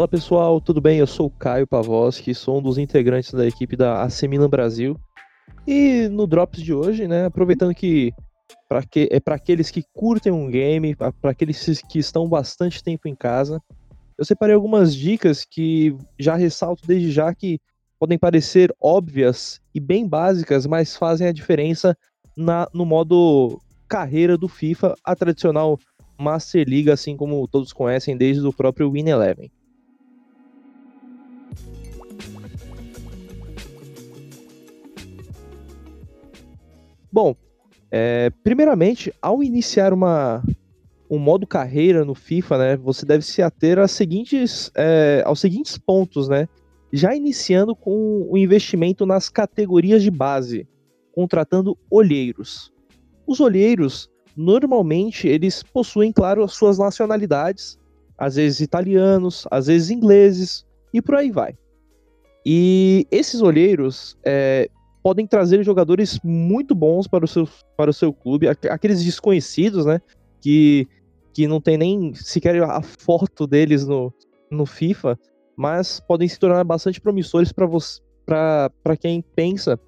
Fala pessoal, tudo bem? Eu sou o Caio Pavoski, sou um dos integrantes da equipe da AC Milan Brasil. E no Drops de hoje, né, aproveitando que, pra que é para aqueles que curtem um game, para aqueles que estão bastante tempo em casa, eu separei algumas dicas que já ressalto desde já que podem parecer óbvias e bem básicas, mas fazem a diferença na, no modo carreira do FIFA, a tradicional Master League, assim como todos conhecem desde o próprio Win Eleven. Bom, é, primeiramente, ao iniciar uma, um modo carreira no FIFA, né, você deve se ater às seguintes, é, aos seguintes pontos, né? Já iniciando com o investimento nas categorias de base, contratando olheiros. Os olheiros, normalmente, eles possuem, claro, as suas nacionalidades, às vezes italianos, às vezes ingleses, e por aí vai. E esses olheiros, é, podem trazer jogadores muito bons para o seu, para o seu clube, aqueles desconhecidos, né? Que, que não tem nem sequer a foto deles no, no FIFA, mas podem se tornar bastante promissores para quem pensa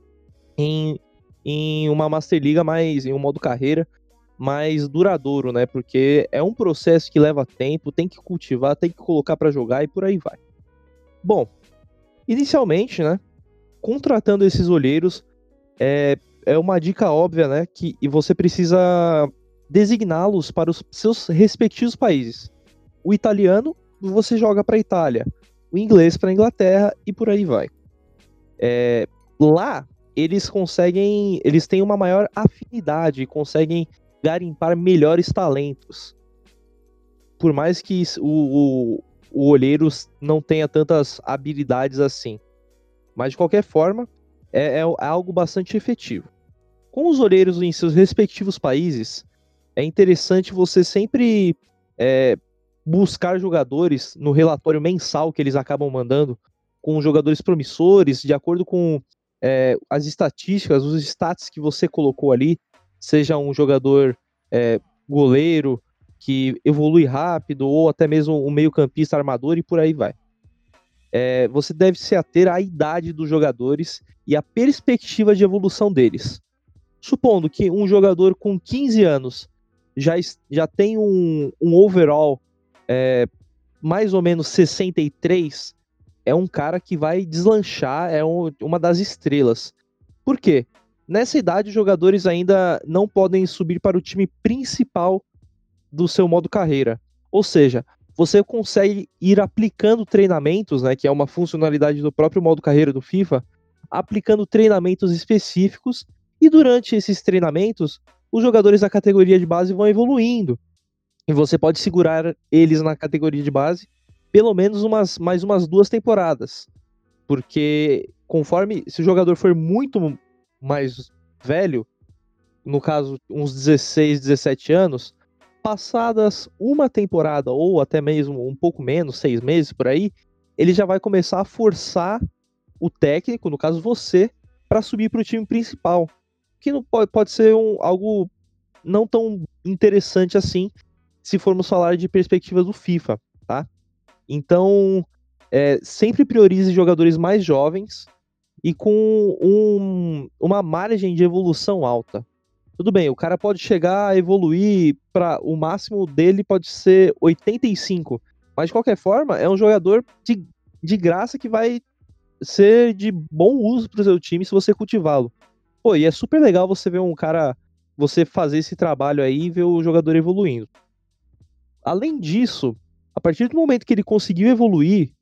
em, em uma Master Liga mais, em um modo carreira mais duradouro, né? Porque é um processo que leva tempo, tem que cultivar, tem que colocar para jogar e por aí vai. Bom, inicialmente, né? Contratando esses olheiros é, é uma dica óbvia, né? Que e você precisa designá-los para os seus respectivos países. O italiano você joga para a Itália, o inglês para a Inglaterra e por aí vai. É, lá eles conseguem, eles têm uma maior afinidade, conseguem garimpar melhores talentos. Por mais que o, o, o olheiro não tenha tantas habilidades assim. Mas de qualquer forma, é, é, é algo bastante efetivo. Com os olheiros em seus respectivos países, é interessante você sempre é, buscar jogadores no relatório mensal que eles acabam mandando, com jogadores promissores, de acordo com é, as estatísticas, os stats que você colocou ali, seja um jogador é, goleiro que evolui rápido, ou até mesmo um meio-campista armador e por aí vai é, você deve se ater à idade dos jogadores e à perspectiva de evolução deles. Supondo que um jogador com 15 anos já, já tem um, um overall é, mais ou menos 63, é um cara que vai deslanchar, é um, uma das estrelas. Por quê? Nessa idade, os jogadores ainda não podem subir para o time principal do seu modo carreira. Ou seja, você consegue ir aplicando treinamentos, né, que é uma funcionalidade do próprio modo carreira do FIFA, aplicando treinamentos específicos e durante esses treinamentos, os jogadores da categoria de base vão evoluindo. E você pode segurar eles na categoria de base pelo menos umas, mais umas duas temporadas. Porque conforme se o jogador for muito mais velho, no caso uns 16, 17 anos, passadas uma temporada ou até mesmo um pouco menos, seis meses por aí, ele já vai começar a forçar o técnico, no caso você, para subir para o time principal. Que não pode, pode ser um, algo não tão interessante assim, se formos falar de perspectiva do FIFA, tá? Então, é, sempre priorize jogadores mais jovens e com um, uma margem de evolução alta. Tudo bem, o cara pode chegar a evoluir para o máximo dele pode ser 85, mas de qualquer forma é um jogador de, de graça que vai ser de bom uso para o seu time se você cultivá-lo. Pô, e é super legal você ver um cara, você fazer esse trabalho aí e ver o jogador evoluindo. Além disso, a partir do momento que ele conseguiu evoluir,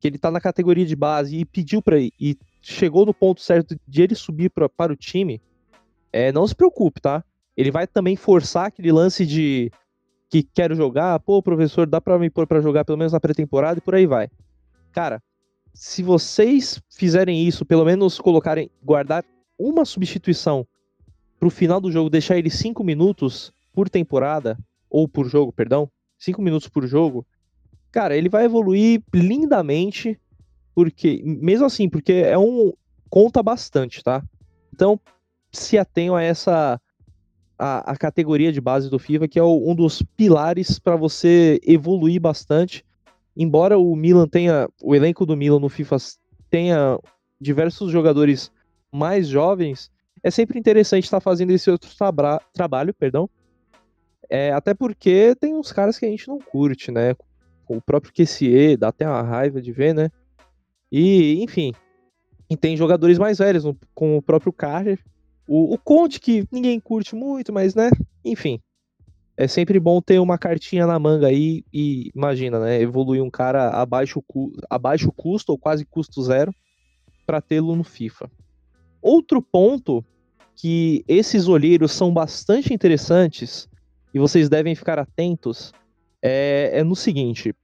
que ele tá na categoria de base e pediu para e chegou no ponto certo de ele subir pra, para o time, é, não se preocupe, tá? Ele vai também forçar aquele lance de que quero jogar, pô, professor, dá para me pôr para jogar pelo menos na pré-temporada e por aí vai. Cara, se vocês fizerem isso, pelo menos colocarem, guardar uma substituição pro final do jogo, deixar ele 5 minutos por temporada, ou por jogo, perdão, 5 minutos por jogo, cara, ele vai evoluir lindamente, porque, mesmo assim, porque é um, conta bastante, tá? Então, se atenham a essa a, a categoria de base do FIFA, que é o, um dos pilares para você evoluir bastante embora o Milan tenha, o elenco do Milan no FIFA tenha diversos jogadores mais jovens, é sempre interessante estar fazendo esse outro tra trabalho, perdão. É, até porque tem uns caras que a gente não curte, né? O próprio QCE, dá até uma raiva de ver, né? E, enfim. E tem jogadores mais velhos, com o próprio Carter. O, o Conte, que ninguém curte muito, mas, né? Enfim. É sempre bom ter uma cartinha na manga aí e, imagina, né? Evoluir um cara abaixo, abaixo custo ou quase custo zero para tê-lo no FIFA. Outro ponto que esses olheiros são bastante interessantes e vocês devem ficar atentos é, é no seguinte: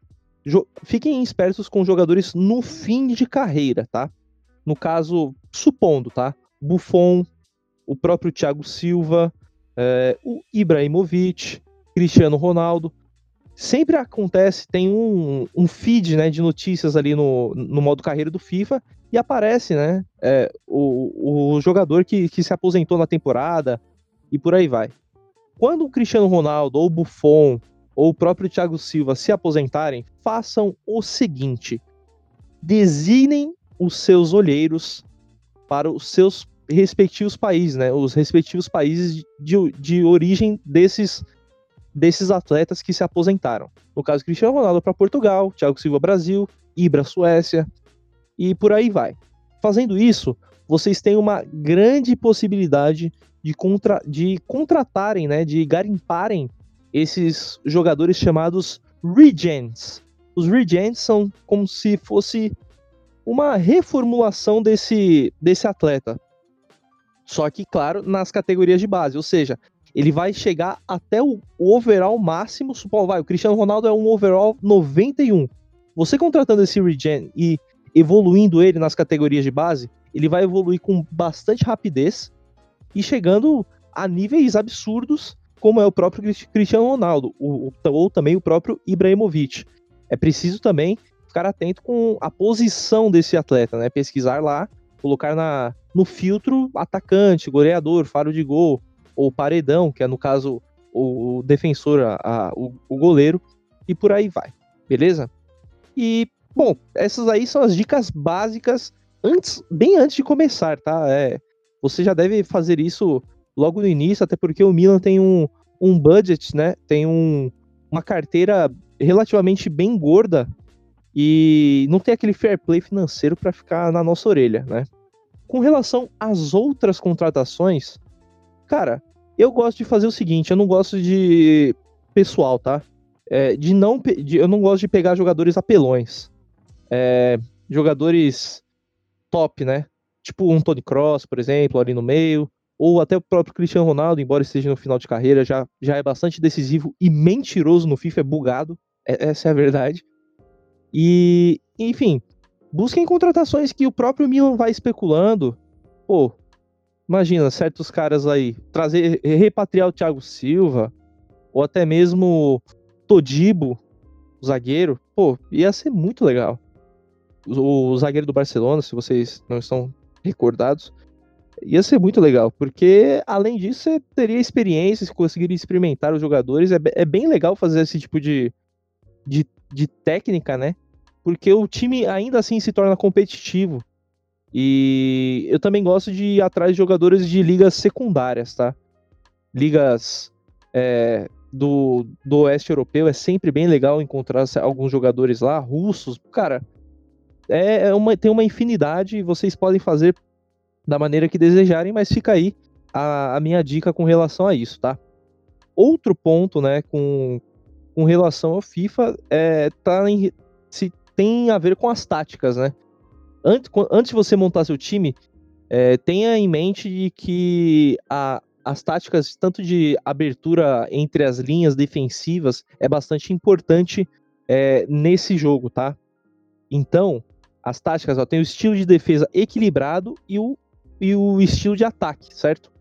fiquem espertos com jogadores no fim de carreira, tá? No caso, supondo, tá? Buffon, o próprio Thiago Silva, é, o Ibrahimovic, Cristiano Ronaldo. Sempre acontece, tem um, um feed né, de notícias ali no, no modo carreira do FIFA e aparece, né? É, o, o jogador que, que se aposentou na temporada e por aí vai. Quando o Cristiano Ronaldo ou o Buffon ou o próprio Thiago Silva se aposentarem, façam o seguinte: designem os seus olheiros para os seus respectivos países, né? Os respectivos países de, de origem desses desses atletas que se aposentaram. No caso, Cristiano Ronaldo para Portugal, Thiago Silva Brasil, Ibra Suécia, e por aí vai. Fazendo isso, vocês têm uma grande possibilidade de, contra, de contratarem, né, de garimparem esses jogadores chamados Regents. Os Regents são como se fosse uma reformulação desse, desse atleta. Só que, claro, nas categorias de base, ou seja, ele vai chegar até o overall máximo. Supondo, vai, o Cristiano Ronaldo é um overall 91. Você contratando esse Regen e evoluindo ele nas categorias de base, ele vai evoluir com bastante rapidez e chegando a níveis absurdos, como é o próprio Cristiano Ronaldo, ou, ou também o próprio Ibrahimovic. É preciso também ficar atento com a posição desse atleta, né? Pesquisar lá, colocar na, no filtro atacante, goleador, faro de gol, ou paredão, que é no caso o defensor, a, a, o, o goleiro, e por aí vai, beleza? E Bom, essas aí são as dicas básicas antes, bem antes de começar, tá? É, você já deve fazer isso logo no início, até porque o Milan tem um, um budget, né? Tem um, uma carteira relativamente bem gorda e não tem aquele fair play financeiro para ficar na nossa orelha, né? Com relação às outras contratações, cara, eu gosto de fazer o seguinte, eu não gosto de pessoal, tá? É, de não, de, eu não gosto de pegar jogadores apelões é, jogadores top, né? Tipo um Tony Cross, por exemplo, ali no meio, ou até o próprio Cristiano Ronaldo, embora esteja no final de carreira, já, já é bastante decisivo e mentiroso no FIFA, é bugado, é, essa é a verdade. E, enfim, busquem contratações que o próprio Milan vai especulando. Pô, imagina, certos caras aí, trazer, repatriar o Thiago Silva, ou até mesmo Todibo, o zagueiro, pô, ia ser muito legal o zagueiro do Barcelona, se vocês não estão recordados, ia ser muito legal, porque além disso você teria experiência, você conseguiria experimentar os jogadores, é, é bem legal fazer esse tipo de, de, de técnica, né? Porque o time ainda assim se torna competitivo. E eu também gosto de ir atrás de jogadores de ligas secundárias, tá? Ligas é, do, do oeste europeu é sempre bem legal encontrar alguns jogadores lá, russos. Cara, é, é uma, tem uma infinidade e vocês podem fazer da maneira que desejarem, mas fica aí a, a minha dica com relação a isso, tá? Outro ponto, né, com, com relação ao FIFA, é, tá em, se tem a ver com as táticas, né? Antes, antes de você montar seu time, é, tenha em mente que a, as táticas, tanto de abertura entre as linhas defensivas, é bastante importante é, nesse jogo, tá? Então, as táticas, ó, tem o estilo de defesa equilibrado e o, e o estilo de ataque, certo?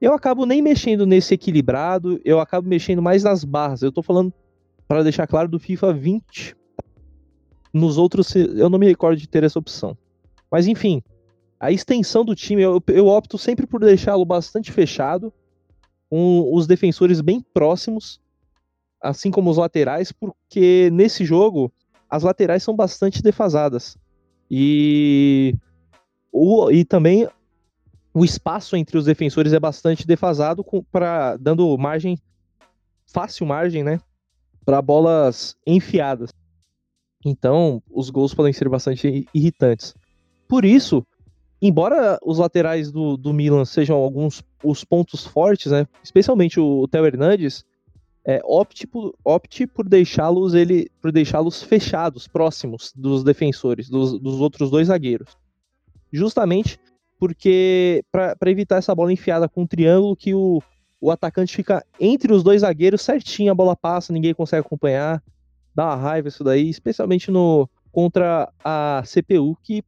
Eu acabo nem mexendo nesse equilibrado, eu acabo mexendo mais nas barras. Eu tô falando, para deixar claro, do FIFA 20. Nos outros, eu não me recordo de ter essa opção. Mas enfim, a extensão do time, eu, eu opto sempre por deixá-lo bastante fechado, com os defensores bem próximos, assim como os laterais, porque nesse jogo as laterais são bastante defasadas. E, o, e também o espaço entre os defensores é bastante defasado, para dando margem, fácil margem, né? Para bolas enfiadas. Então, os gols podem ser bastante irritantes. Por isso, embora os laterais do, do Milan sejam alguns os pontos fortes, né? Especialmente o, o Theo Hernandes, é, opte por, opte por deixá-los ele por deixá-los fechados, próximos dos defensores, dos, dos outros dois zagueiros. Justamente porque para evitar essa bola enfiada com um triângulo que o, o atacante fica entre os dois zagueiros certinho, a bola passa, ninguém consegue acompanhar. Dá uma raiva isso daí, especialmente no contra a CPU, que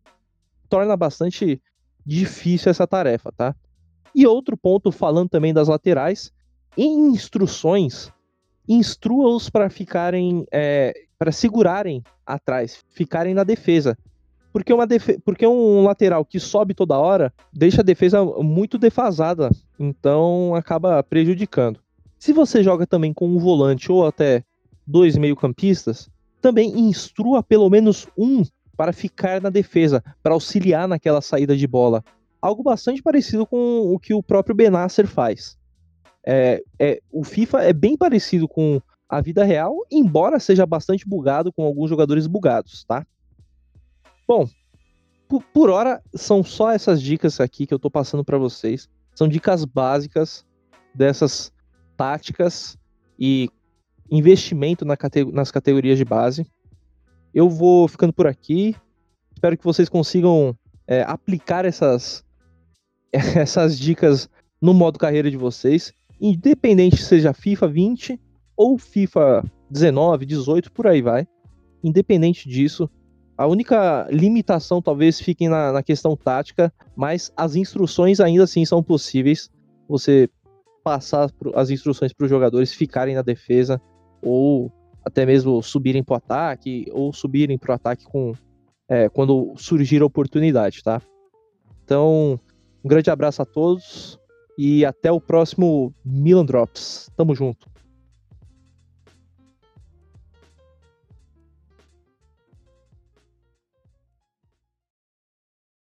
torna bastante difícil essa tarefa, tá? E outro ponto, falando também das laterais, em instruções, instrua-os para ficarem, é, para segurarem atrás, ficarem na defesa. Porque, uma defe porque um lateral que sobe toda hora deixa a defesa muito defasada, então acaba prejudicando. Se você joga também com um volante ou até dois meio-campistas, também instrua pelo menos um para ficar na defesa, para auxiliar naquela saída de bola. Algo bastante parecido com o que o próprio Benasser faz. É, é, o FIFA é bem parecido com a vida real, embora seja bastante bugado com alguns jogadores bugados, tá? Bom, por, por hora são só essas dicas aqui que eu tô passando para vocês. São dicas básicas dessas táticas e investimento na nas categorias de base. Eu vou ficando por aqui. Espero que vocês consigam é, aplicar essas, essas dicas no modo carreira de vocês independente seja FIFA 20 ou FIFA 19, 18, por aí vai. Independente disso, a única limitação talvez fique na, na questão tática, mas as instruções ainda assim são possíveis. Você passar as instruções para os jogadores ficarem na defesa ou até mesmo subirem para o ataque ou subirem para o ataque com é, quando surgir a oportunidade, tá? Então, um grande abraço a todos e até o próximo Milan Drops. Tamo junto.